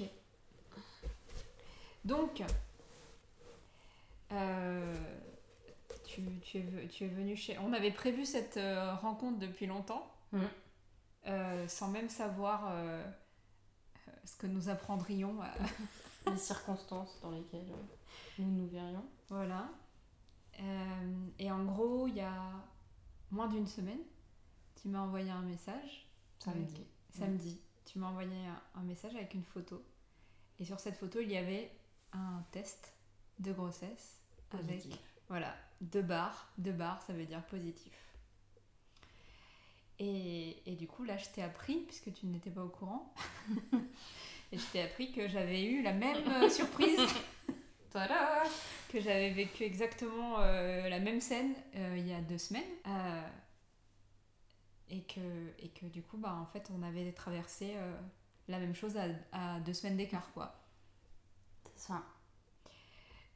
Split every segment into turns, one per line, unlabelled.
Ok. Donc, euh, tu, tu es, tu es venu chez... On avait prévu cette euh, rencontre depuis longtemps,
Mhm.
euh, sans même savoir ce que nous apprendrions. à-
Les circonstances dans lesquelles nous nous verrions.
Voilà. Et en gros, il y a moins d'une semaine, tu m'as envoyé un message.
Samedi.
avec- samedi. Tu m'as envoyé un, un message avec une photo. Et sur cette photo, il y avait un test de grossesse avec voilà, deux barres. Deux barres, ça veut dire positif. Et, et du coup, là, je t'ai appris, puisque tu n'étais pas au courant, et je t'ai appris que j'avais eu la même euh, surprise que j'avais vécu exactement euh, la même scène euh, il y a deux semaines. Euh, et, que, et que du coup, bah, en fait, on avait traversé euh, la même chose à, à deux semaines d'écart, quoi.
C'est ça.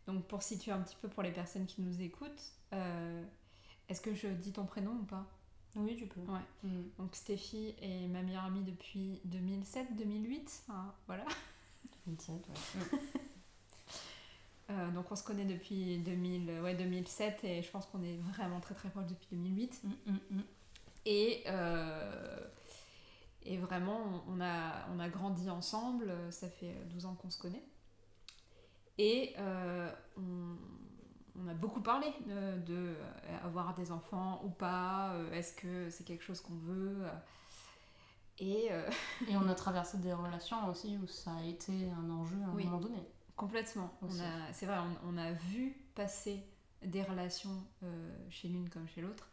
Donc, pour situer un petit peu pour les personnes qui nous écoutent, euh, est-ce que je dis ton prénom ou pas?
Oui, tu peux.
Ouais.
Mm.
Donc, Stéphie est ma meilleure amie depuis 2007-2008. Enfin, voilà.
27, ouais.
Euh, donc, on se connaît depuis 2000, ouais, 2007 et je pense qu'on est vraiment très très proches depuis 2008.
Mm, mm, mm.
Et, euh, et vraiment, on a, on a grandi ensemble, ça fait 12 ans qu'on se connaît. Et euh, on, on a beaucoup parlé de, de, euh, avoir des enfants ou pas, est-ce que c'est quelque chose qu'on veut. Et euh,
Et on a traversé des relations aussi où ça a été un enjeu à un
Oui.
moment donné.
complètement, c'est vrai, on, on a vu passer des relations euh, chez l'une comme chez l'autre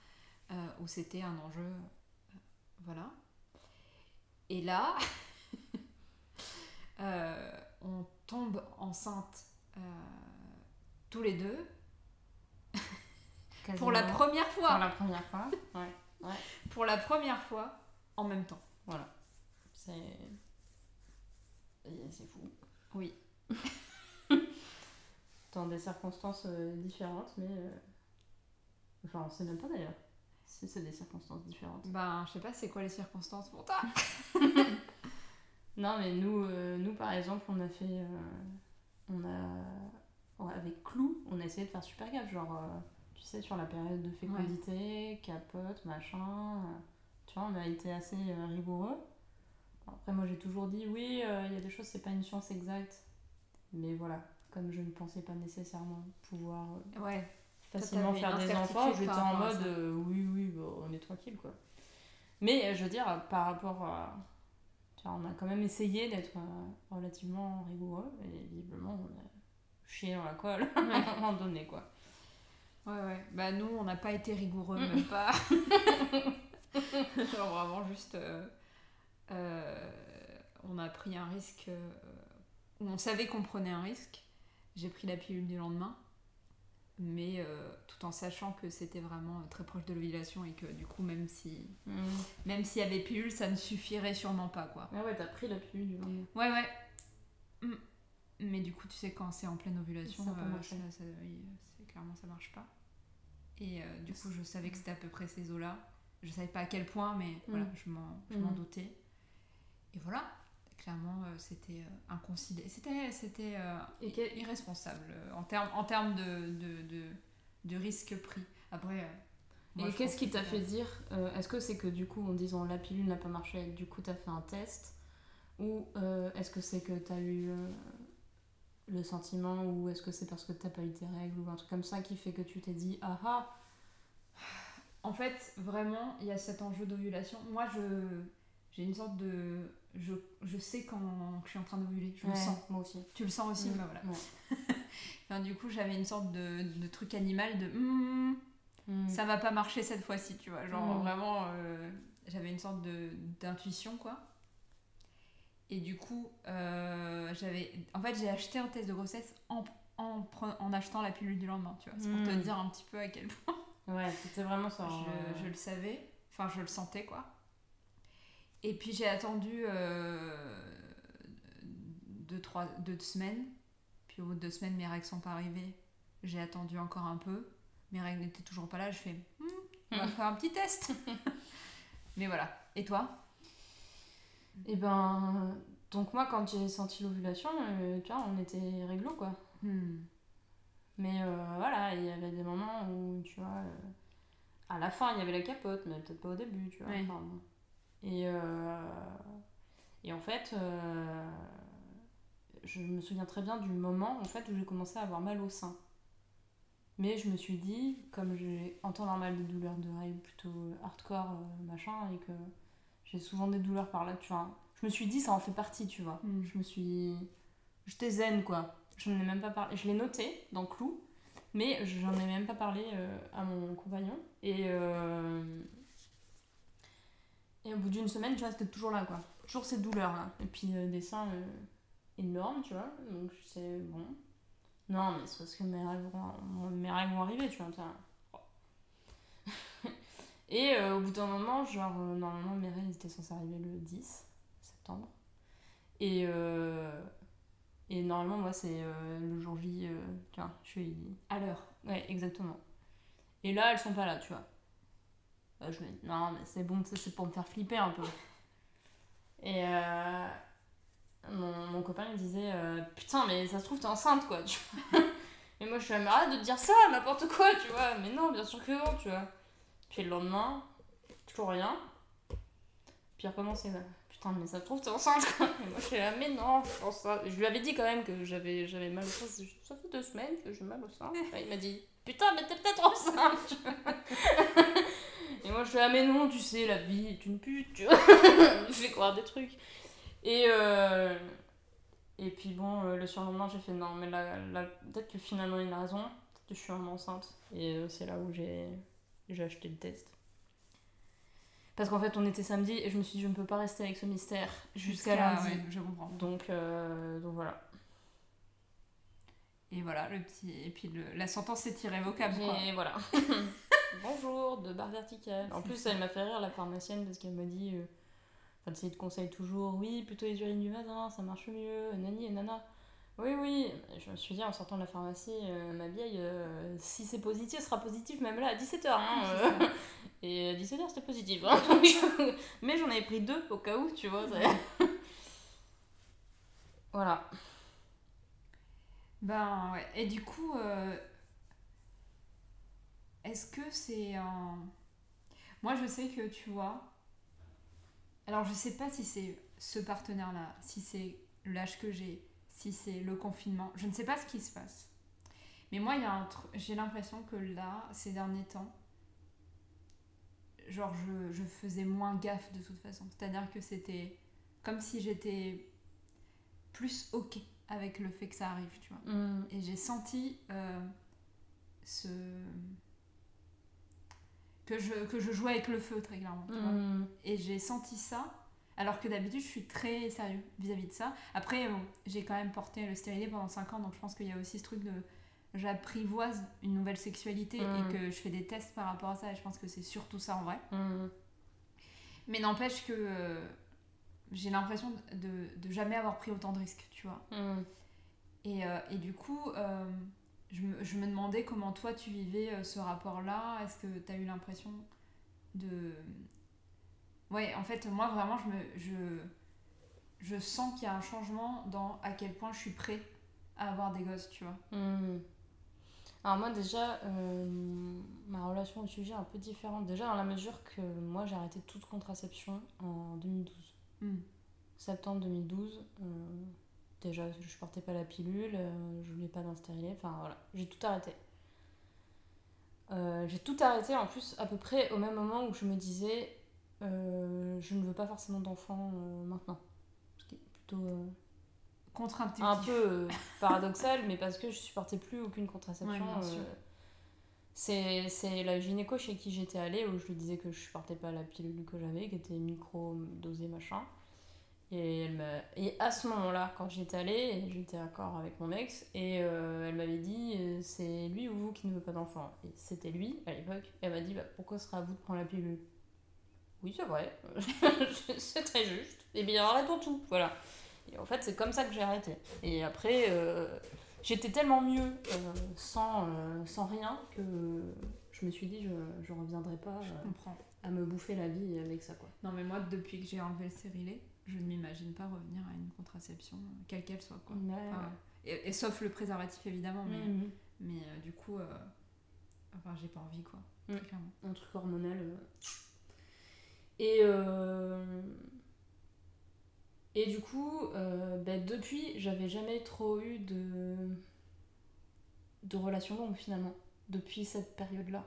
euh, où c'était un enjeu. euh, voilà. Et là, euh, on tombe enceinte euh, tous les deux pour la première
Pour
fois.
la première fois. Ouais.
Pour la première fois en même temps.
Voilà. C'est. C'est fou.
Oui.
Dans des circonstances différentes, mais. Enfin, on sait même pas d'ailleurs si c'est des circonstances différentes.
Ben, je sais pas, c'est quoi les circonstances pour toi?
Non, mais nous, euh, nous par exemple, on a fait. euh, on a. ouais, avec Clou, on a essayé de faire super gaffe. Genre, euh, tu sais, sur la période de fécondité, capote, machin. tu vois, on a été assez rigoureux. Après, moi, j'ai toujours dit oui, il y a des choses, c'est pas une science exacte. Mais voilà, comme je ne pensais pas nécessairement pouvoir
Ouais.
Facilement faire des enfants, j'étais en mode euh, oui, oui, bon, on est tranquille quoi. Mais euh, je veux dire, par rapport à. Tu vois, on a quand même essayé d'être euh, relativement rigoureux et visiblement on a chié dans la colle à un moment donné quoi.
Ouais, ouais. Bah, nous, on n'a pas été rigoureux, même pas. Genre, vraiment, juste. euh, on a pris un risque. on savait qu'on prenait un risque. J'ai pris la pilule du lendemain. Mais euh, tout en sachant que c'était vraiment euh, très proche de l'ovulation et que du coup, même si même s'il y avait pilule, ça ne suffirait sûrement pas, quoi.
Ah ouais, t'as pris la pilule du lendemain.
Ouais, ouais. Mm. Mais du coup, tu sais, quand c'est en pleine ovulation,
Ça
euh, ça- ça- oui, c'est- clairement, ça marche pas. Et euh, du coup, je savais que c'était à peu près ces eaux-là. Je savais pas à quel point, mais voilà, je m'en je m'en doutais. Et voilà, clairement, euh, c'était euh, inconsidéré. C'était c'était, euh, irresponsable en termes en termes de, de, de, de risque pris. Après. moi,
et qu'est-ce qui t'a fait dire euh, Est-ce que c'est que du coup en disant la pilule n'a pas marché, du coup t'as fait un test? Ou euh, est-ce que c'est que t'as eu euh, le sentiment Ou est-ce que c'est parce que t'as pas eu tes règles Ou un truc comme ça qui fait que tu t'es dit ah ah?
En fait, vraiment, il y a cet enjeu d'ovulation. Moi, je j'ai une sorte de. Je, je sais quand je suis en train d'ovuler, je le
Ouais,
sens.
Moi aussi.
Tu le sens aussi
Mm,
Bah voilà.
ouais.
Enfin, du coup, j'avais une sorte de, de truc animal de. Hmm,
Mm.
ça va pas marcher cette fois-ci, tu vois. Genre
Mm.
vraiment, euh, j'avais une sorte de d'intuition, quoi. Et du coup, euh, j'avais. En fait, j'ai acheté un test de grossesse en, en, pre- en achetant la pilule du lendemain, tu vois. C'est pour te dire un petit peu à quel point.
Ouais, c'était vraiment ça. hein.
Je, je le savais, enfin je le sentais quoi. Et puis j'ai attendu euh, deux, trois, deux semaines. Puis au bout de deux semaines, mes règles sont pas arrivées. J'ai attendu encore un peu. Mes règles n'étaient toujours pas là. Je fais, Hmm, on va
Hmm.
faire un petit test. Mais voilà. Et toi?
Et ben, Donc moi, quand j'ai senti l'ovulation, euh, tu vois, on était réglo, quoi.
Hmm.
Mais euh, voilà, il y avait des moments où, tu vois, euh, à la fin, il y avait la capote, mais peut-être pas au début, tu vois.
Ouais.
enfin, bon. Et, euh, et en fait, euh, je me souviens très bien du moment en fait, où j'ai commencé à avoir mal au sein. Mais je me suis dit, comme j'ai en temps normal des douleurs de règles plutôt hardcore, euh, machin, et que j'ai souvent des douleurs par là, tu vois, je me suis dit, ça en fait partie, tu vois.
Mm.
Je me suis. J'étais zen, quoi. Je n'en ai même pas parlé. Je l'ai noté dans Clou, mais j'en ai même pas parlé euh, à mon compagnon. Et. euh, Et au bout d'une semaine, tu vois, c'était toujours là, quoi. Toujours ces douleurs-là. Et puis euh, des seins euh, énormes, tu vois. Donc sais, bon. Non, mais c'est parce que mes règles vont, mes vont arriver, tu vois. tiens. Et euh, au bout d'un moment, genre, euh, normalement, mes règles étaient censées arriver le 10 septembre. Et, et normalement, moi, c'est le jour J, tu vois, je suis.
À l'heure.
Ouais, exactement. Et là, elles sont pas là, tu vois. Dis, non, mais c'est bon, c'est pour me faire flipper un peu. Et euh, mon, mon copain il disait, euh, putain, mais ça se trouve, t'es enceinte, quoi. Tu. Et moi, je suis là, de te dire ça, n'importe quoi, tu vois. Mais non, bien sûr que non, tu vois. Puis le lendemain, toujours rien. Puis il là. Putain, mais ça se trouve, t'es enceinte, quoi. Et moi, je suis là, mais non, je ça. Je lui avais dit quand même que j'avais mal au sein. Ça fait deux semaines que j'ai mal au sein. Il m'a dit, putain, mais t'es peut-être enceinte. Et moi, je suis là, mais non, tu sais, la vie est une pute, tu vois. je fais croire des trucs. Et, euh, et puis bon, euh, le surlendemain, j'ai fait, non, mais là, là, peut-être que finalement, il a raison. Peut-être que je suis vraiment enceinte. Et euh, c'est là où j'ai j'ai acheté le test. Parce qu'en fait, on était samedi et je me suis dit, je ne peux pas rester avec ce mystère jusqu'à lundi.
ouais, je comprends.
Donc, euh, donc voilà.
Et voilà, le petit. Et puis le... la sentence est irrévocable, quoi.
Et voilà. Bonjour, de barre verticale. En plus, elle m'a fait rire, la pharmacienne, parce qu'elle m'a dit. euh, Enfin, tu sais, te conseille toujours, oui, plutôt les urines du matin, ça marche mieux, nani et nana. Oui, oui. Je me suis dit, en sortant de la pharmacie, euh, ma vieille, euh, si c'est positif, ce sera positif même là à 17h. Hein,
C'est
euh. Et à 17h, c'était positif. hein. Mais j'en avais pris deux au cas où, tu vois. voilà.
Ben ouais. Et du coup, est-ce que c'est un. Moi, je sais que tu vois. Alors, je sais pas si c'est ce partenaire-là, si c'est l'âge que j'ai, si c'est le confinement. Je ne sais pas ce qui se passe. Mais moi, il y a un truc. J'ai l'impression que là, ces derniers temps, genre, je, je faisais moins gaffe de toute façon. C'est-à-dire que c'était comme si j'étais plus OK avec le fait que ça arrive, tu vois.
Mm.
Et j'ai senti euh, ce. Que je, que je jouais avec le feu très clairement. tu vois.
Mm.
Et j'ai senti ça, alors que d'habitude je suis très sérieux vis-à-vis de ça. Après, bon, j'ai quand même porté le stérilet pendant 5 ans, donc je pense qu'il y a aussi ce truc de. J'apprivoise une nouvelle sexualité et que je fais des tests par rapport à ça, et je pense que c'est surtout ça en vrai.
Mm.
Mais n'empêche que euh, j'ai l'impression de, de jamais avoir pris autant de risques, tu vois. Et, euh, et du coup, euh, je, me, je me demandais comment toi tu vivais euh, ce rapport-là. Est-ce que tu as eu l'impression de. Ouais, en fait, moi vraiment, je, me, je, je sens qu'il y a un changement dans à quel point je suis prêt à avoir des gosses, tu vois.
Hmm. Alors moi déjà, euh, ma relation au sujet est un peu différente. Déjà dans la mesure que moi j'ai arrêté toute contraception en 2012.
Hmm.
Septembre 2012. euh, déjà je portais pas la pilule, euh, je voulais pas d'un stérilet, enfin voilà, j'ai tout arrêté. Euh, j'ai tout arrêté en plus à peu près au même moment où je me disais euh, je ne veux pas forcément d'enfants euh, maintenant. Ce qui est plutôt...
Contre-intuitif.
un peu paradoxal, mais parce que je supportais plus aucune contraception.
Ouais,
c'est c'est la gynéco chez qui j'étais allée où je lui disais que je supportais pas la pilule que j'avais, qui était micro-dosée machin. Et, elle et à ce moment-là, quand j'étais allée, j'étais d'accord avec mon ex, et euh, elle m'avait dit euh, c'est lui ou vous qui ne veut pas d'enfant. Et c'était lui à l'époque. Elle m'a dit bah, pourquoi ce sera à vous de prendre la pilule? Oui, c'est vrai, c'est très juste. Et bien arrêtons tout, voilà. Et en fait, c'est comme ça que j'ai arrêté. Et après, euh, j'étais tellement mieux sans, sans rien que je me suis dit, je, je reviendrai pas
Je
à me bouffer la vie avec ça, quoi.
Non, mais moi, depuis que j'ai enlevé le stérilet, je ne m'imagine pas revenir à une contraception, quelle qu'elle soit. Quoi.
Ouais,
Enfin, et, et sauf le préservatif évidemment, mais,
Mhm.
mais euh, du coup, euh, enfin, j'ai pas envie quoi.
Mm.
très clairement.
un truc hormonal. euh. Et, euh, et du coup, euh, bah, depuis, j'avais jamais trop eu de, de relations longues finalement, depuis cette période-là.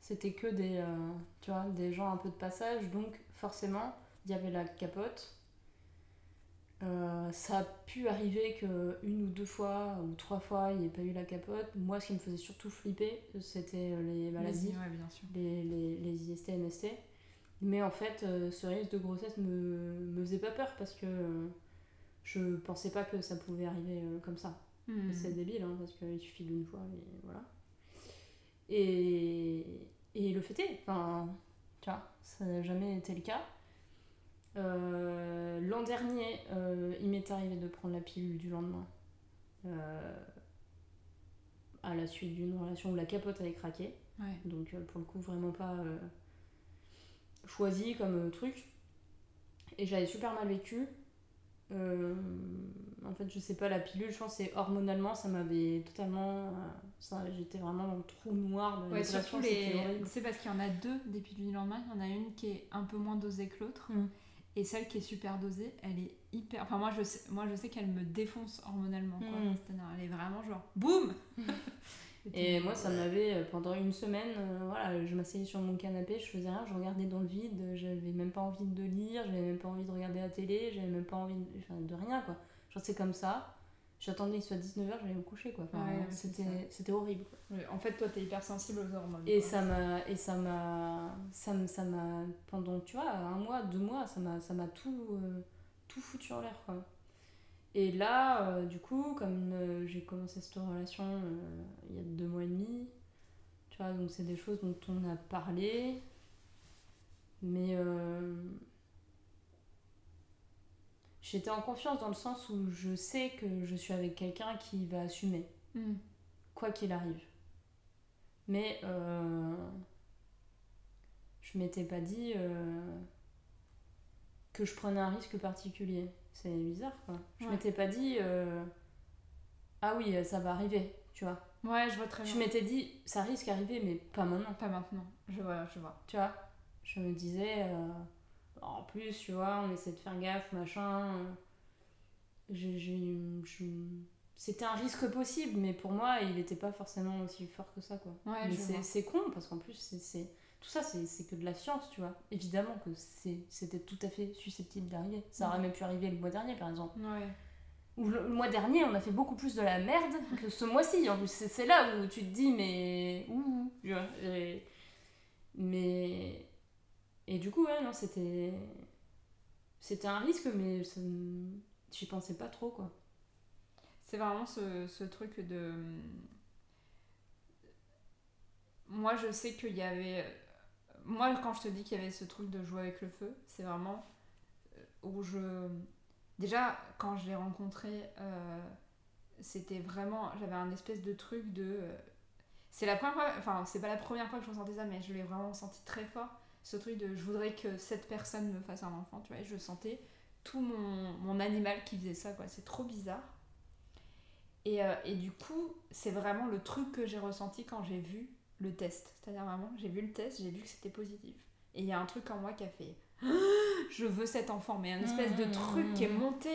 C'était que des, euh, tu vois, des gens un peu de passage, donc forcément, il y avait la capote. Euh, ça a pu arriver que une ou deux fois ou trois fois il n'y ait pas eu la capote. Moi, ce qui me faisait surtout flipper, c'était les maladies
Vas-y, ouais, bien sûr.
les, les, les IST, MST. Mais en fait, euh, ce risque de grossesse me, me faisait pas peur parce que euh, je pensais pas que ça pouvait arriver euh, comme ça.
Mhm.
C'est débile hein, parce qu'il suffit d'une fois et voilà. Et, et le fait est, enfin, tu vois, ça n'a jamais été le cas. Euh, L'an dernier, euh, il m'est arrivé de prendre la pilule du lendemain. euh, à la suite d'une relation où la capote avait craqué.
Ouais.
Donc pour le coup vraiment pas choisi comme truc. Et j'avais super mal vécu. En fait je sais pas la pilule je pense que c'est hormonalement ça m'avait totalement ça j'étais vraiment dans le trou noir de
Ouais, surtout les. C'est parce qu'il y en a deux des pilules du lendemain. Il y en a une qui est un peu moins dosée que l'autre.
Mm.
Et celle qui est super dosée, elle est hyper. Enfin, moi je sais, moi, je sais qu'elle me défonce hormonalement. quoi.
Mm.
C'est-à-dire, elle est vraiment genre boum
Et moi, ça m'avait, euh, pendant une semaine, euh, voilà, je m'asseyais sur mon canapé, je faisais rien, je regardais dans le vide, j'avais même pas envie de lire, j'avais même pas envie de regarder la télé, j'avais même pas envie de, enfin, de rien, quoi. Genre, c'est comme ça, j'attendais qu'il soit 19h, j'allais me coucher, quoi. Enfin,
Ouais,
c'était, c'était horrible, quoi.
En fait, toi, t'es hyper sensible aux hormones.
Et
quoi.
ça m'a, et ça m'a, ça ça m'a, pendant, tu vois, un mois, deux mois, ça m'a, ça m'a tout, euh, tout foutu en l'air, quoi. Et là, euh, du coup, comme euh, j'ai commencé cette relation il y a deux mois et demi, tu vois, donc c'est des choses dont on a parlé, mais j'étais en confiance dans le sens où je sais que je suis avec quelqu'un qui va assumer
Mm.
quoi qu'il arrive. Mais euh, je m'étais pas dit euh, que je prenais un risque particulier. C'est bizarre quoi. Je
Ouais.
m'étais pas dit euh, ah oui ça va arriver, tu vois.
Ouais, je vois très
Je
bien.
m'étais dit ça risque d'arriver mais pas maintenant,
Pas maintenant. Je vois, je vois.
tu vois. Je me disais euh, en plus tu vois on essaie de faire gaffe machin. je- C'était un risque possible, mais pour moi, il n'était pas forcément aussi fort que ça, quoi.
Ouais,
Mais
je
c'est con parce qu'en plus, c'est- tout ça, c'est c'est que de la science, tu vois. Évidemment que c'était tout à fait susceptible d'arriver. Ça aurait même pu arriver le mois dernier, par exemple.
Ouais.
Ou le, le mois dernier, on a fait beaucoup plus de la merde que ce mois-ci. En plus, c'est là où tu te dis, mais. Ouh, tu vois. et- Mais. Et du coup, ouais, non, c'était. C'était un risque, mais ça j'y pensais pas trop, quoi.
C'est vraiment ce, ce truc de. Moi, je sais qu'il y avait. Moi, quand je te dis qu'il y avait ce truc de jouer avec le feu, c'est vraiment euh, où je. Déjà, quand je l'ai rencontré, euh, c'était vraiment. J'avais un espèce de truc de. euh, C'est la première fois. Enfin, c'est pas la première fois que je ressentais ça, mais je l'ai vraiment senti très fort. Ce truc de je voudrais que cette personne me fasse un enfant, tu vois. je sentais tout mon, mon animal qui faisait ça, quoi. C'est trop bizarre. Et, euh, et du coup, c'est vraiment le truc que j'ai ressenti quand j'ai vu le test. C'est-à-dire vraiment, j'ai vu le test, j'ai vu que c'était positif. Et il y a un truc en moi qui a fait je veux cet enfant, mais un espèce de truc qui est
mmh.
monté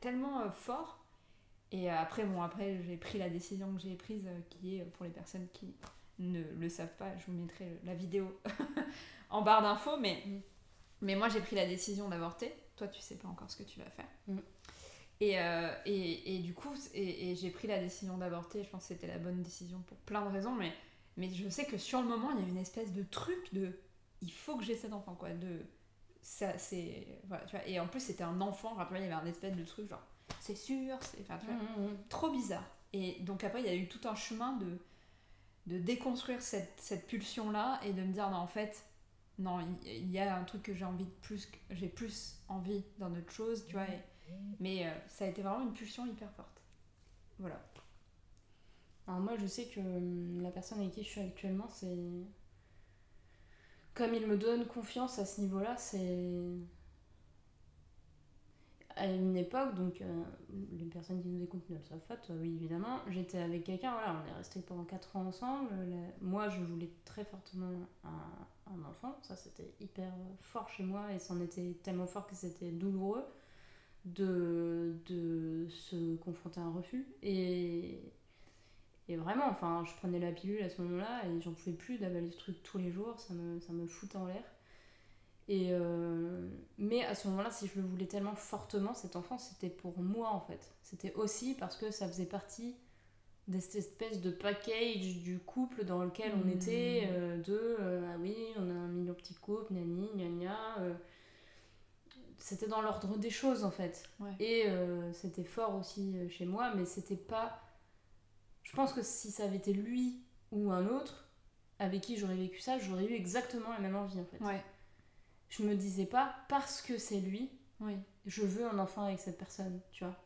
tellement euh, fort. Et euh, après, bon, après, j'ai pris la décision que j'ai prise, qui est, pour les personnes qui ne le savent pas, je vous mettrai la vidéo en barre d'infos, mais,
Mm.
mais moi, j'ai pris la décision d'avorter. Toi, tu sais pas encore ce que tu vas faire.
Mm.
Et, euh, et, et du coup, et, et j'ai pris la décision d'avorter. Je pense que c'était la bonne décision pour plein de raisons, mais, mais je sais que sur le moment, il y a une espèce de truc de il faut que j'ai cet enfant, quoi. De, ça, c'est. Voilà, tu vois. Et en plus, c'était un enfant, vois, il y avait un espèce de truc genre c'est sûr, c'est. Enfin, tu vois,
Mmh,
trop bizarre. Et donc après, il y a eu tout un chemin de, de déconstruire cette, cette pulsion-là et de me dire, non, en fait, non, il y, a un truc que j'ai envie de plus, j'ai plus envie dans autre chose, tu vois. mais euh, ça a été vraiment une pulsion hyper forte. Voilà.
Alors moi, je sais que hum, la personne avec qui je suis actuellement, c'est... Comme il me donne confiance à ce niveau-là, c'est... à une époque, donc euh, les personnes qui nous écoutent ne le savent pas, oui évidemment, j'étais avec quelqu'un, voilà, on est resté pendant 4 ans ensemble. moi je voulais très fortement un, enfant, ça c'était hyper fort chez moi et c'en était tellement fort que c'était douloureux de, de se confronter à un refus. Et, et vraiment, enfin, je prenais la pilule à ce moment-là et j'en pouvais plus d'avaler ce truc tous les jours, ça me, ça me foutait en l'air. Et euh, mais à ce moment-là, si je le voulais tellement fortement, cet enfant, c'était pour moi en fait. C'était aussi parce que ça faisait partie de cette espèce de package du couple dans lequel on était, mmh. euh, de euh, ah oui, on a un million de petits couples, nani, gna gna. c'était dans l'ordre des choses en fait. Et c'était fort aussi chez moi, mais c'était pas. Je pense que si ça avait été lui ou un autre avec qui j'aurais vécu ça, j'aurais eu exactement la même envie en fait.
Ouais
je me disais pas parce que c'est lui, oui. je veux un enfant avec cette personne, tu vois.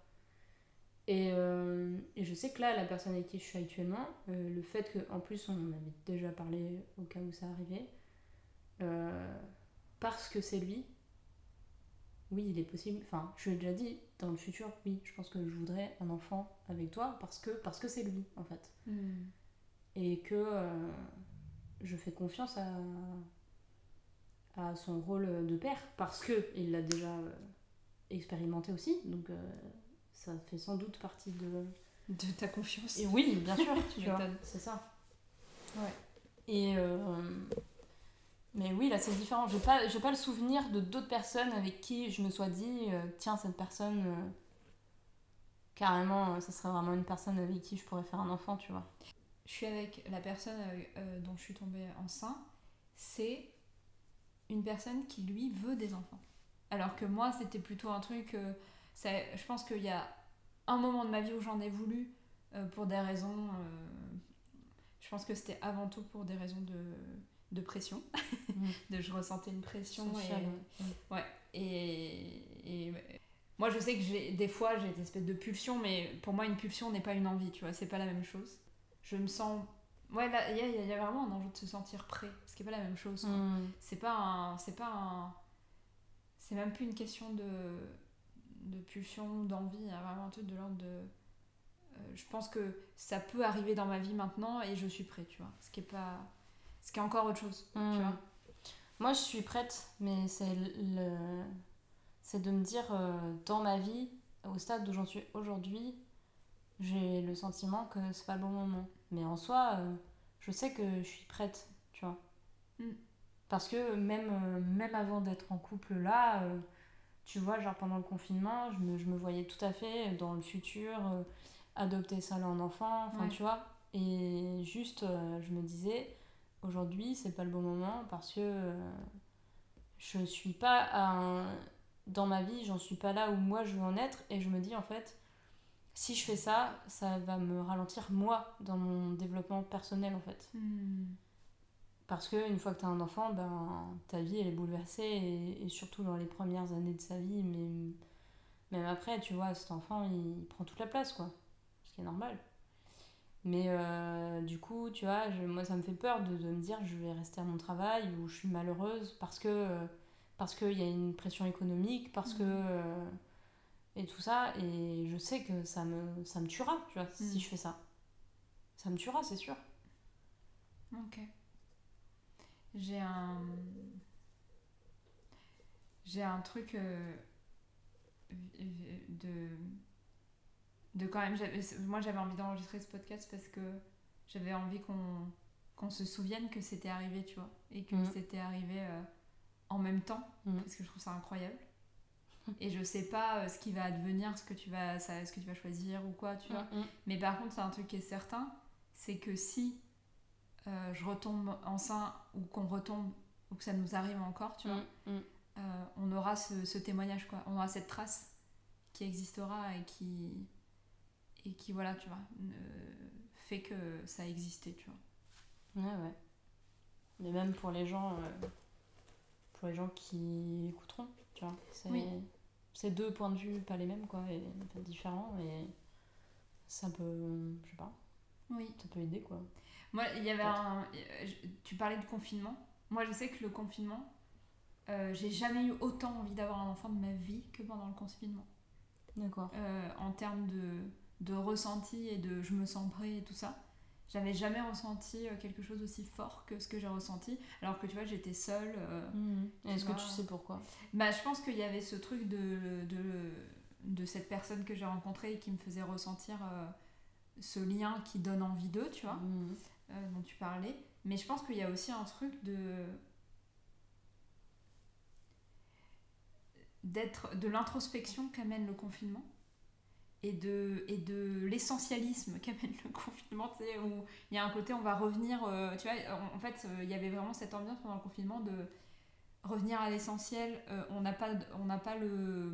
Et, euh, et, je sais que là, la personne avec qui je suis actuellement, euh, le fait que, en plus, on en avait déjà parlé au cas où ça arrivait, euh, parce que c'est lui, oui, il est possible, enfin, je l'ai déjà dit, dans le futur, oui, je pense que je voudrais un enfant avec toi parce que parce que c'est lui, en fait. Hmm. Et que je fais confiance à, à son rôle de père parce que il l'a déjà euh, expérimenté aussi donc euh, ça fait sans doute partie de
de ta confiance.
Et oui bien sûr tu vois c'est ça. Ouais. Et euh, mais oui là c'est différent. J'ai pas j'ai pas le souvenir de d'autres personnes avec qui je me sois dit tiens cette personne carrément ça serait vraiment une personne avec qui je pourrais faire un enfant tu vois.
Je suis avec la personne dont je suis tombée enceinte c'est une personne qui lui veut des enfants. Alors que moi, c'était plutôt un truc. Euh, je pense qu'il y a un moment de ma vie où j'en ai voulu euh, pour des raisons. Euh, je pense que c'était avant tout pour des raisons de, de pression. Mm. de, je ressentais une pression. et, ouais. Et, et, moi, je sais que j'ai des fois, j'ai des espèces de pulsions, mais pour moi, une pulsion n'est pas une envie, tu vois, c'est pas la même chose. Je me sens Ouais, il y, y, a vraiment un enjeu de se sentir prêt, ce qui n'est pas la même chose. Mm. C'est pas un. C'est pas un. C'est même plus une question de, de pulsion, d'envie. Il y a vraiment un truc de l'ordre de. Euh, je pense que ça peut arriver dans ma vie maintenant et je suis prête, tu vois. Ce qui est pas. Ce qui est encore autre chose, tu mm. vois.
Moi, je suis prête, mais c'est le. C'est de me dire, euh, dans ma vie, au stade où j'en suis aujourd'hui, j'ai le sentiment que c'est pas le bon moment. Mais en soi, euh, je sais que je suis prête, tu vois. Mm. Parce que même, euh, même avant d'être en couple là, euh, tu vois, genre pendant le confinement, je me, je me voyais tout à fait dans le futur adopter ça en enfant, enfin tu vois. Et juste, je me disais, aujourd'hui, c'est pas le bon moment parce que je suis pas dans ma vie, j'en suis pas là où moi je veux en être. Et je me dis, en fait, si je fais ça, ça va me ralentir moi dans mon développement personnel en fait. Hmm. Parce que une fois que tu as un enfant, ben, ta vie elle est bouleversée et, surtout dans les premières années de sa vie, mais même après, tu vois, cet enfant il prend toute la place quoi. Ce qui est normal. Mais euh, du coup, tu vois, moi ça me fait peur de, de, me dire je vais rester à mon travail ou je suis malheureuse parce que parce qu'il y a une pression économique, parce que. Hmm. Euh, et tout ça. Et je sais que ça me, ça me tuera, tu vois, si mm. je fais ça. Ça me tuera, c'est sûr.
Ok. J'ai un. J'ai un truc euh, de. De quand même. Moi, j'avais envie d'enregistrer ce podcast parce que j'avais envie qu'on qu'on se souvienne que c'était arrivé, tu vois. Et que mm. c'était arrivé euh, en même temps. Mm. Parce que je trouve ça incroyable et je sais pas euh, ce qui va advenir, ce que tu vas, ce que tu vas choisir ou quoi, tu vois. Mm, mm. Mais par contre, c'est un truc qui est certain, c'est que si euh, je retombe enceinte ou qu'on retombe ou que ça nous arrive encore, tu vois, mm, euh, on aura ce, témoignage, quoi. On aura cette trace qui existera et qui, et qui voilà, tu vois, fait que ça a existé, tu
vois. Ouais, ouais. Mais même pour les gens, pour les gens qui écouteront, tu vois. Oui c'est deux points de vue pas les mêmes quoi et différents et ça peut je sais pas oui. ça peut aider quoi.
Moi il y avait un tu parlais de confinement. Moi je sais que le confinement euh, j'ai jamais eu autant envie d'avoir un enfant de ma vie que pendant le confinement.
D'accord.
euh, en termes de, de ressenti et de je me sens prêt et tout ça. J'avais jamais ressenti euh, quelque chose aussi fort que ce que j'ai ressenti, alors que tu vois, j'étais seule. euh,
Mhm. Est-ce que tu sais pourquoi?
Bah, je pense qu'il y avait ce truc de, de, de cette personne que j'ai rencontrée et qui me faisait ressentir euh, ce lien qui donne envie d'eux, tu vois, euh, dont tu parlais. Mais je pense qu'il y a aussi un truc de. d'être de l'introspection qu'amène le confinement et de, et de l'essentialisme qu'amène le confinement, tu sais, où il y a un côté, on va revenir, euh, tu vois, en, en fait, euh, il y avait vraiment cette ambiance pendant le confinement de revenir à l'essentiel, euh, on n'a pas, on n'a pas le...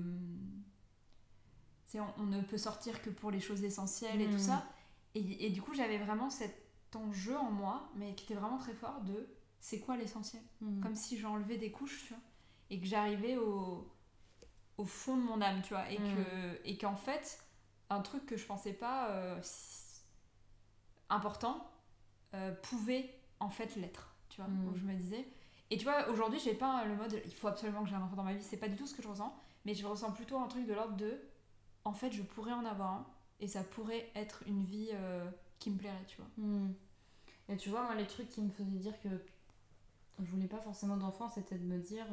tu sais, on, on ne peut sortir que pour les choses essentielles et tout ça. Et, et du coup, j'avais vraiment cet enjeu en moi, mais qui était vraiment très fort de c'est quoi l'essentiel?
Mhm.
Comme si j'enlevais des couches, tu vois, et que j'arrivais au, au fond de mon âme, tu vois, et
Mhm.
que et qu'en fait, un truc que je pensais pas euh, important euh, pouvait en fait l'être, tu vois, où je me disais. Et tu vois, aujourd'hui, j'ai pas le mode il faut absolument que j'ai un enfant dans ma vie, c'est pas du tout ce que je ressens, mais je ressens plutôt un truc de l'ordre de en fait, je pourrais en avoir un, et ça pourrait être une vie euh, qui me plairait, tu vois.
Hmm. Et tu vois, moi, les trucs qui me faisaient dire que je voulais pas forcément d'enfant, c'était de me dire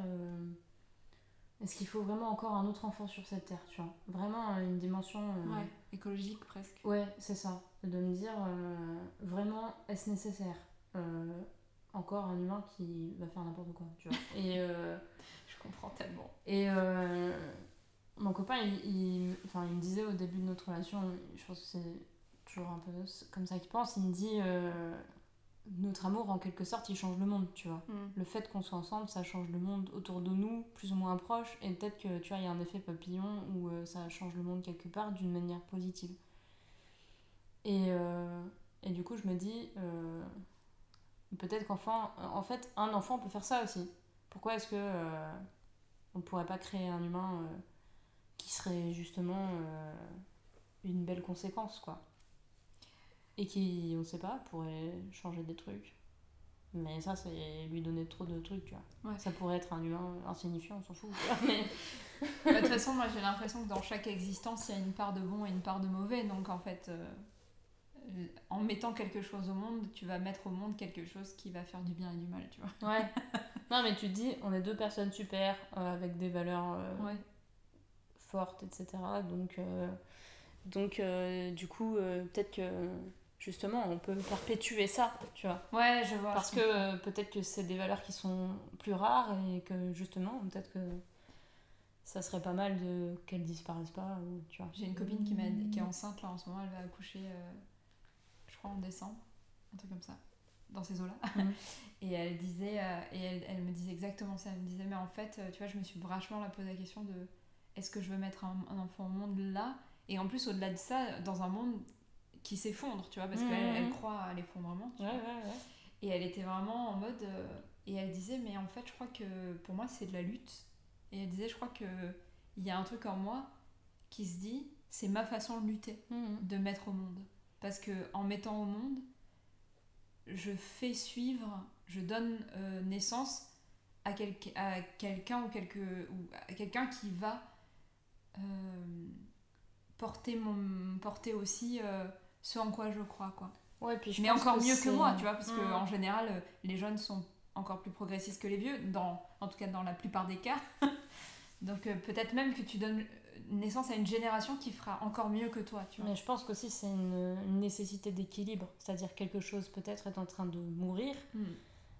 est-ce qu'il faut vraiment encore un autre enfant sur cette terre, tu vois? Vraiment euh, une dimension. euh,
Ouais, écologique presque.
Ouais, c'est ça. De me dire euh, vraiment est-ce nécessaire Euh, Encore un humain qui va faire n'importe quoi, tu vois? Et.
Je comprends tellement.
Et mon copain, il, il- enfin, il me disait au début de notre relation, je pense que c'est toujours un peu comme ça qu'il pense, il me dit notre amour, en quelque sorte, il change le monde, tu vois. Le fait qu'on soit ensemble, ça change le monde autour de nous, plus ou moins proche, et peut-être que, tu vois, il y a un effet papillon où euh, ça change le monde quelque part d'une manière positive. Et, euh, et du coup, je me dis, euh, peut-être qu'enfant, en fait, un enfant peut faire ça aussi. Pourquoi est-ce que on pourrait pas créer un humain qui serait justement une belle conséquence, quoi? Et qui, on sait pas, pourrait changer des trucs. Mais ça, c'est lui donner trop de trucs, tu vois.
Ouais.
Ça pourrait être un humain insignifiant, on s'en fout. mais-
Bah, De toute façon, moi j'ai l'impression que dans chaque existence, il y a une part de bon et une part de mauvais. Donc en fait, euh, en mettant quelque chose au monde, tu vas mettre au monde quelque chose qui va faire du bien et du mal, tu vois.
Ouais. Non, mais tu te dis, on est deux personnes super, euh, avec des valeurs euh,
Ouais.
fortes, etc. Donc, donc du coup, peut-être que justement, on peut perpétuer ça, tu vois.
Ouais, je vois.
Parce que euh, peut-être que c'est des valeurs qui sont plus rares et que justement, peut-être que ça serait pas mal de qu'elles disparaissent pas, ou, tu vois.
J'ai une copine qui, m'a, qui est enceinte là en ce moment, elle va accoucher, euh, je crois en décembre, un truc comme ça, dans ces eaux-là.
Mhm.
Et elle disait, euh, et elle, elle me disait exactement ça. Elle me disait, mais en fait, euh, tu vois, je me suis vachement là posé la question de est-ce que je veux mettre un, un enfant au monde là? Et en plus, au-delà de ça, dans un monde qui s'effondre, tu vois, parce
Mhm.
qu'elle elle croit à l'effondrement. tu
Ouais,
vois.
ouais, ouais.
Et elle était vraiment en mode. euh, et elle disait, mais en fait, je crois que pour moi, c'est de la lutte. Et elle disait, je crois que il y a un truc en moi qui se dit, c'est ma façon de lutter,
Mhm.
de mettre au monde. Parce que en mettant au monde, je fais suivre, je donne euh, naissance à, quelqu- à quelqu'un ou, quelque, ou à quelqu'un qui va euh, porter, mon, porter aussi ce en quoi je crois, quoi.
Ouais, puis je
Mais
pense
encore
que
mieux que moi, tu vois, parce que
Mhm.
en général, les jeunes sont encore plus progressistes que les vieux, dans, en tout cas dans la plupart des cas. Donc euh, peut-être même que tu donnes naissance à une génération qui fera encore mieux que toi, tu vois.
Mais je pense qu'aussi c'est une, une nécessité d'équilibre, c'est-à-dire quelque chose peut-être est en train de mourir,
Hmm.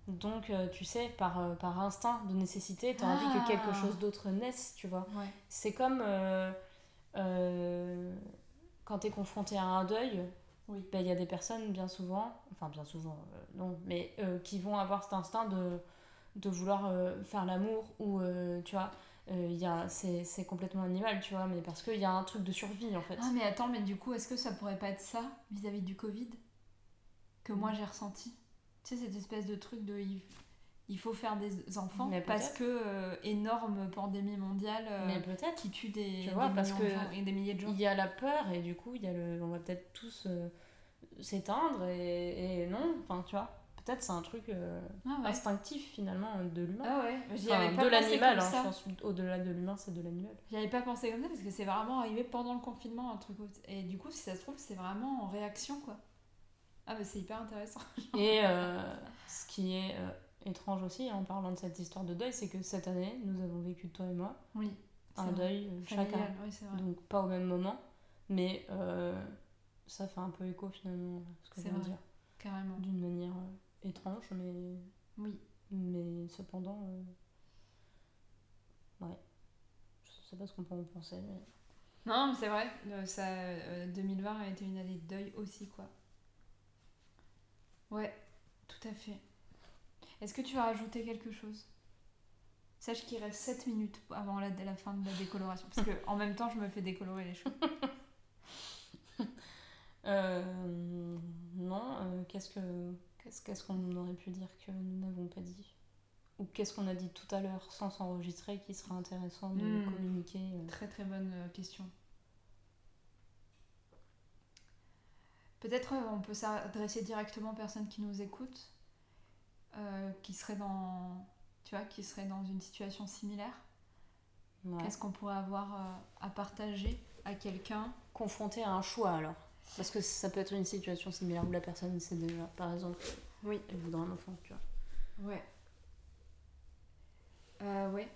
donc euh, tu sais, par, euh, par instinct de nécessité, tu as envie
Ah.
que quelque chose d'autre naisse, tu vois.
Ouais.
C'est comme quand tu es confronté à un deuil,
Oui.
ben, il y a des personnes bien souvent, enfin bien souvent, euh, non, mais euh, qui vont avoir cet instinct de, de vouloir euh, faire l'amour ou, tu vois, il y a- c'est c'est complètement animal, tu vois, mais parce qu'il y a un truc de survie en fait.
Ah mais attends, mais du coup, est-ce que ça pourrait pas être ça vis-à-vis du Covid que moi j'ai ressenti? Tu sais, cette espèce de truc de il, faut faire des enfants
Mais
parce que euh, énorme pandémie mondiale euh,
mais peut-être.
qui tue des,
Tu vois,
des
parce
de
que
gens et des milliers de gens.
Il y a la peur et du coup, il y a le, on va peut-être tous euh, s'éteindre et, et non, enfin tu vois. peut-être c'est un truc euh,
Ah ouais.
instinctif finalement de l'humain.
Ah ouais, j'y
Enfin,
avais pas
de l'animal, hein,
ça.
je pense au-delà de l'humain, c'est de l'animal.
J'y avais pas pensé comme ça parce que c'est vraiment arrivé pendant le confinement un truc et du coup si ça se trouve c'est vraiment en réaction quoi. Ah bah c'est hyper intéressant.
Et euh, ce qui est étrange aussi en parlant de cette histoire de deuil, c'est que cette année, nous avons vécu, toi et moi,
Oui.
un
vrai.
deuil euh, chacun.
Oui.
Donc pas au même moment, mais euh, ça fait un peu écho finalement ce que je
vrai.
dire.
Carrément.
D'une manière euh, étrange, mais,
Oui.
mais cependant... Ouais. Je sais pas ce qu'on peut en penser, mais...
Non mais c'est vrai, ça, euh, 2020 a été une année de deuil aussi quoi. Ouais, tout à fait. Est-ce que tu vas rajouter quelque chose? Sache qu'il reste 7 minutes avant la, la fin de la décoloration. Parce que en même temps, je me fais décolorer les cheveux.
Euh, non, euh, qu'est-ce que qu'est-ce qu'est-ce qu'on aurait pu dire que nous n'avons pas dit? Ou qu'est-ce qu'on a dit tout à l'heure sans s'enregistrer qui serait intéressant de
Hmm.
communiquer euh.
Très très bonne question. Peut-être on peut s'adresser directement aux personnes qui nous écoutent, euh, qui seraient dans, tu vois, qui seraient dans une situation similaire.
Ouais.
Qu'est-ce qu'on pourrait avoir euh, à partager à quelqu'un?
Confronté à un choix alors Parce que ça peut être une situation similaire où la personne sait déjà, par exemple,
Oui.
elle voudrait un enfant, tu vois.
Ouais. Euh, ouais.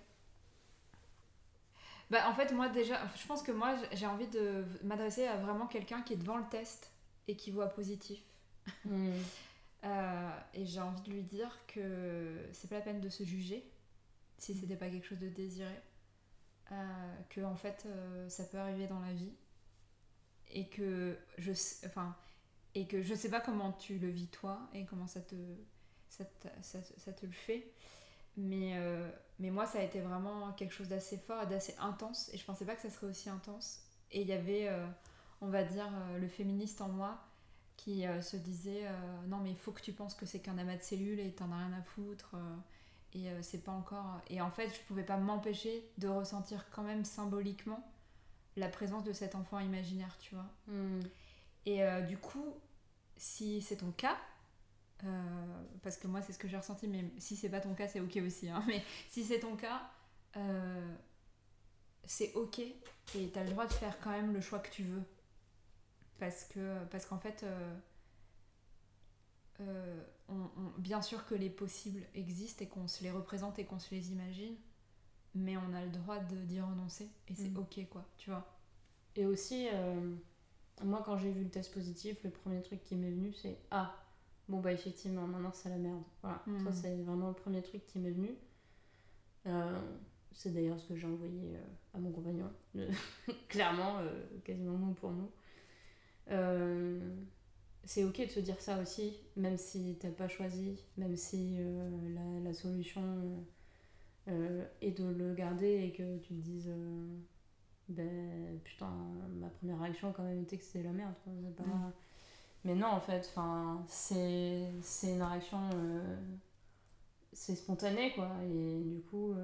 Bah, en fait, moi, déjà, je pense que moi, j'ai envie de m'adresser à vraiment quelqu'un qui est devant le test et qui voit positif.
Hmm.
Euh, et j'ai envie de lui dire que c'est pas la peine de se juger si c'était pas quelque chose de désiré. Euh, que en fait, euh, ça peut arriver dans la vie. Et que je sais, enfin, et que je sais pas comment tu le vis toi et comment ça te, ça te, ça- ça te le fait. Mais, euh, mais moi, ça a été vraiment quelque chose d'assez fort et d'assez intense. Et je pensais pas que ça serait aussi intense. Et il y avait, on va dire, le féministe en moi qui euh, se disait euh, non mais il faut que tu penses que c'est qu'un amas de cellules et t'en as rien à foutre euh, et c'est pas encore et en fait je pouvais pas m'empêcher de ressentir quand même symboliquement la présence de cet enfant imaginaire tu vois
Hmm.
et du coup si c'est ton cas parce que moi c'est ce que j'ai ressenti mais si c'est pas ton cas c'est ok aussi hein, mais si c'est ton cas c'est ok et t'as le droit de faire quand même le choix que tu veux parce que parce qu'en fait euh, euh, on- on- bien sûr que les possibles existent et qu'on se les représente et qu'on se les imagine mais on a le droit d'y renoncer et c'est
Mm.
ok quoi tu vois
Et aussi, euh, moi quand j'ai vu le test positif, le premier truc qui m'est venu c'est Ah, bon bah effectivement, maintenant c'est la merde. Voilà,
Mm.
ça c'est vraiment le premier truc qui m'est venu. Euh, c'est d'ailleurs ce que j'ai envoyé à mon compagnon, clairement, quasiment mot pour mot. Euh, c'est ok de se dire ça aussi, même si t'as pas choisi, même si euh, la, la solution euh, est de le garder et que tu te dises. ben putain, ma première réaction quand même été que c'était la merde. quoi, pas-
Mm.
Mais non, en fait, c'est c'est une réaction. c'est spontané, quoi. Et du coup,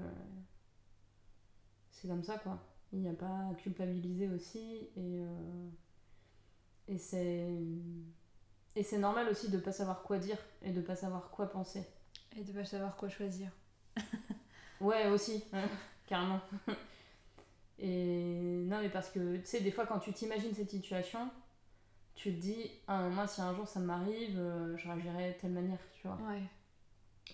c'est comme ça, quoi. Il n'y a pas à culpabiliser aussi. Et, et c'est. Et c'est normal aussi de pas savoir quoi dire et de pas savoir quoi penser.
et de pas savoir quoi choisir
Ouais, aussi, carrément. Et non, mais parce que, tu sais, des fois, quand tu t'imagines cette situation, tu te dis, ah, moi, si un jour ça m'arrive, euh, je réagirais de telle manière, tu vois.
ouais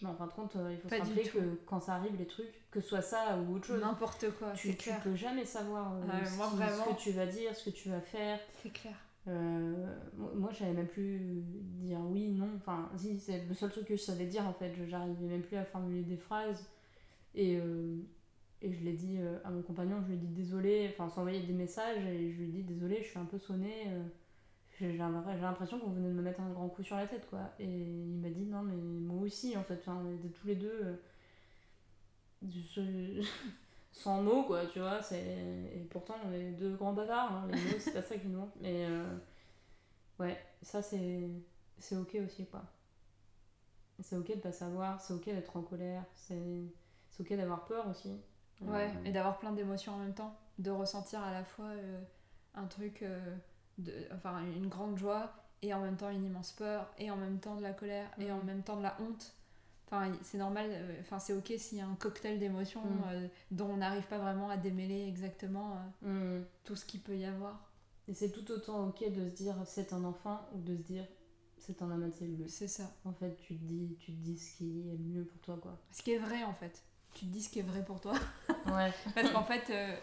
Mais en fin de compte, euh, il faut
Pas
se rappeler que quand ça arrive, les trucs, que ce soit ça ou autre chose,
n'importe quoi
tu,
c'est
tu
clair
peux jamais savoir euh,
moi,
qui-
vraiment.
ce que tu vas dire, ce que tu vas faire.
c'est clair
Euh, moi, je savais même plus dire oui, non. Enfin, si, c'est le seul truc que je savais dire en fait. J'arrivais même plus à formuler des phrases. Et, euh, et je l'ai dit euh, à mon compagnon, je lui ai dit désolé, enfin, s'envoyer des messages et je lui ai dit désolé, je suis un peu sonnée. j'ai l'impression qu'on venait de me mettre un grand coup sur la tête, quoi. Et il m'a dit non, mais moi aussi en fait. Enfin, on était tous les deux. Sans mots quoi tu vois c'est et pourtant on est deux grands bavards hein, les mots c'est pas ça qui nous manque mais euh, ouais ça c'est c'est ok aussi quoi c'est ok de pas savoir c'est ok d'être en colère c'est c'est ok d'avoir peur aussi
Ouais,
Euh,
et d'avoir plein d'émotions en même temps, de ressentir à la fois euh, un truc, de, enfin une grande joie et en même temps une immense peur, et en même temps de la colère, et en
Mm.
même temps de la honte. Enfin, c'est normal, euh, enfin, c'est ok s'il y a un cocktail d'émotions
Mm.
euh, dont on n'arrive pas vraiment à démêler exactement euh,
Mm.
tout ce qu'il peut y avoir.
Et c'est tout autant ok de se dire c'est un enfant ou de se dire c'est un amas de cellules.
C'est ça.
En fait, tu te dis, tu te dis ce qui est le mieux pour toi, quoi.
Ce qui est vrai en fait. Tu te dis ce qui est vrai pour toi.
Ouais.
Parce qu'en fait, euh,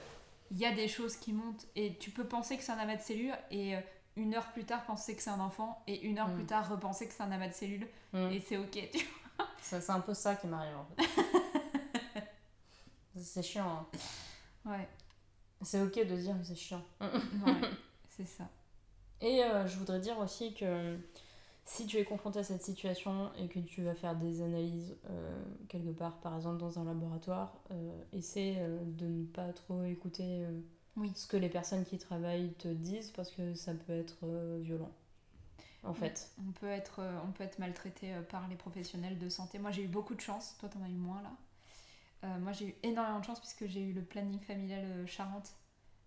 il y a des choses qui montent et tu peux penser que c'est un amas de cellules et une heure plus tard penser que c'est un enfant et une heure
Mm.
plus tard repenser que c'est un amas de cellules et c'est ok. tu
Ça, c'est un peu ça qui m'arrive, en fait. c'est chiant. hein.
Ouais,
C'est ok de dire que c'est chiant.
ouais, c'est ça.
Et euh, je voudrais dire aussi que si tu es confronté à cette situation et que tu vas faire des analyses euh, quelque part, par exemple dans un laboratoire, euh, essaie de ne pas trop écouter
Oui.
ce que les personnes qui travaillent te disent parce que ça peut être violent. En fait.
On peut être, euh, on peut être maltraité euh, par les professionnels de santé. Moi, j'ai eu beaucoup de chance. Toi, t'en as eu moins là. Euh, moi, j'ai eu énormément de chance puisque j'ai eu le planning familial Charente.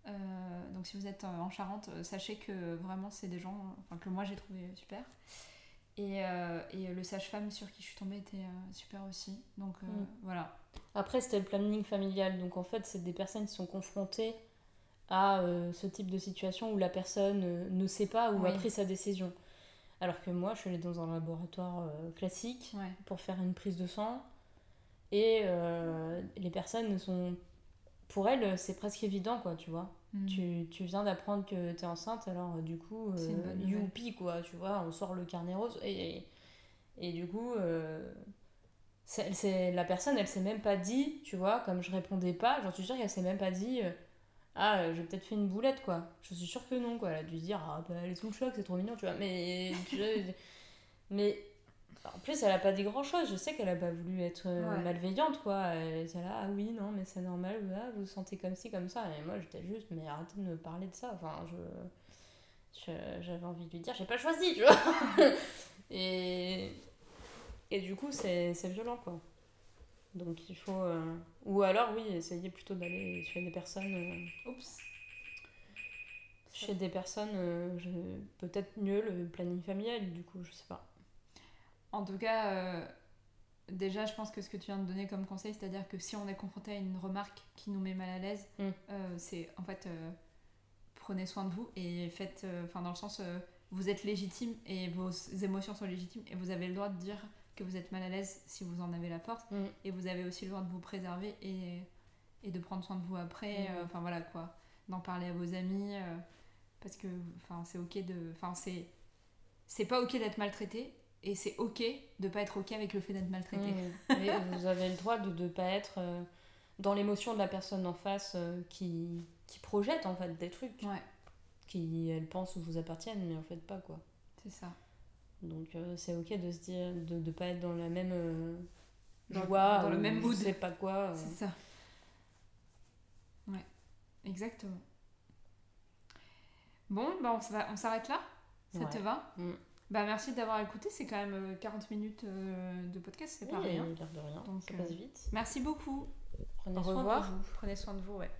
Euh, donc, si vous êtes en Charente, sachez que vraiment, c'est des gens enfin, que moi j'ai trouvé super. Et, euh, et le sage-femme sur qui je suis tombée était super aussi. Donc,
Mm.
voilà.
Après, c'était le planning familial. Donc, en fait, c'est des personnes qui sont confrontées à ce type de situation où la personne ne sait pas ou a pris sa décision. Alors que moi, je suis allée dans un laboratoire euh, classique
Ouais.
pour faire une prise de sang. Et euh, les personnes sont. Pour elles, c'est presque évident, quoi, tu vois.
Mm.
Tu, tu viens d'apprendre que t'es enceinte, alors euh, du coup, euh, youpi, quoi, tu vois, on sort le carnet rose. Et, et du coup, euh, c'est, la personne, elle s'est même pas dit, tu vois, comme je répondais pas, j'en suis sûre qu'elle s'est même pas dit, ah, euh, j'ai peut-être fait une boulette, quoi. Je suis sûre que non, quoi. Elle a dû se dire, ah, bah, elle est sous le choc, c'est trop mignon, tu vois. Mais, tu vois, mais en plus, elle a pas dit grand chose. Je sais qu'elle a pas voulu être euh,
Ouais.
malveillante, quoi. Elle était là, ah oui, non, mais c'est normal, ah, vous vous sentez comme ci, comme ça. Et moi, j'étais juste, mais arrêtez de me parler de ça. Enfin, je. J'avais envie de lui dire, j'ai pas choisi, tu vois. et. Et du coup, c'est c'est violent, quoi. Donc, il faut. euh, Ou alors, oui, essayer plutôt d'aller chez des personnes. euh,
Oups.
Chez des personnes, euh, je- peut-être mieux le planning familial, du coup, je sais pas.
En tout cas, déjà, je pense que ce que tu viens de donner comme conseil, c'est-à-dire que si on est confronté à une remarque qui nous met mal à l'aise,
Mm.
c'est en fait prenez soin de vous et faites, enfin dans le sens, vous êtes légitime et vos émotions sont légitimes et vous avez le droit de dire que vous êtes mal à l'aise si vous en avez la force
Mm.
et vous avez aussi le droit de vous préserver et, et de prendre soin de vous après,
Mm.
euh, enfin voilà quoi, d'en parler à vos amis euh, parce que enfin c'est ok de, enfin c'est c'est pas ok d'être maltraité et c'est ok de pas être ok avec le fait d'être maltraité.
Mm. Vous avez le droit de ne pas être euh, dans l'émotion de la personne en face qui, qui projette en fait des trucs
Ouais,
qui elle pense vous appartiennent mais en fait pas quoi.
c'est ça.
Donc euh, c'est ok de se dire de ne pas être dans la même euh,
Dans-
joie
dans le même
je
mood.
sais pas quoi. euh.
C'est ça. Ouais, exactement. Bon, bah on, s'arrête là Ça te va
Mm.
Bah merci d'avoir écouté, c'est quand même euh, 40 minutes euh, de podcast, c'est pas
Oui,
rien.
l'air de rien.
Donc,
ça
euh,
passe vite.
Merci beaucoup.
Prenez
Au
soin de
revoir.
vous.
Prenez soin de vous, ouais.